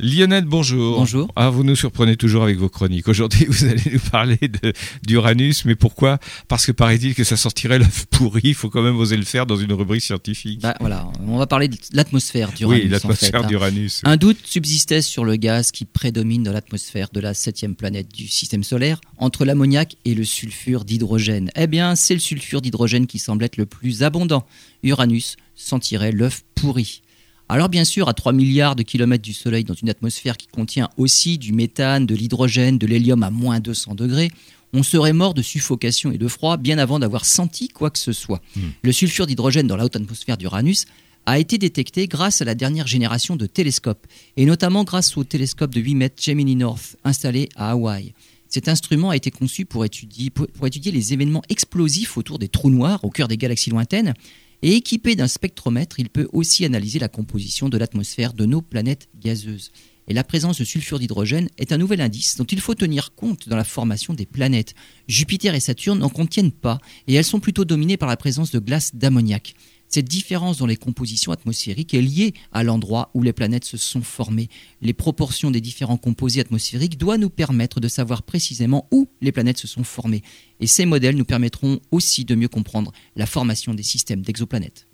Lionel, bonjour. Bonjour. Ah, vous nous surprenez toujours avec vos chroniques. Aujourd'hui, vous allez nous parler d'Uranus, mais pourquoi? Parce que paraît-il que ça sortirait l'œuf pourri. Il faut quand même oser le faire dans une rubrique scientifique. Bah, voilà, on va parler de l'atmosphère d'Uranus. Oui, l'atmosphère hein. d'Uranus. Un doute subsistait sur le gaz qui prédomine dans l'atmosphère de la septième planète du système solaire, entre l'ammoniac et le sulfure d'hydrogène. Eh bien, c'est le sulfure d'hydrogène qui semble être le plus abondant. Uranus sentirait l'œuf pourri. Alors bien sûr, à 3 milliards de kilomètres du Soleil, dans une atmosphère qui contient aussi du méthane, de l'hydrogène, de l'hélium à moins 200 degrés, on serait mort de suffocation et de froid bien avant d'avoir senti quoi que ce soit. Hmm. Le sulfure d'hydrogène dans la haute atmosphère d'Uranus a été détecté grâce à la dernière génération de télescopes, et notamment grâce au télescope de 8 mètres Gemini North installé à Hawaï. Cet instrument a été conçu pour étudier, pour, pour étudier les événements explosifs autour des trous noirs au cœur des galaxies lointaines, et équipé d'un spectromètre, il peut aussi analyser la composition de l'atmosphère de nos planètes gazeuses. Et la présence de sulfure d'hydrogène est un nouvel indice dont il faut tenir compte dans la formation des planètes. Jupiter et Saturne n'en contiennent pas, et elles sont plutôt dominées par la présence de glace d'ammoniac. Cette différence dans les compositions atmosphériques est liée à l'endroit où les planètes se sont formées. Les proportions des différents composés atmosphériques doivent nous permettre de savoir précisément où les planètes se sont formées. Et ces modèles nous permettront aussi de mieux comprendre la formation des systèmes d'exoplanètes.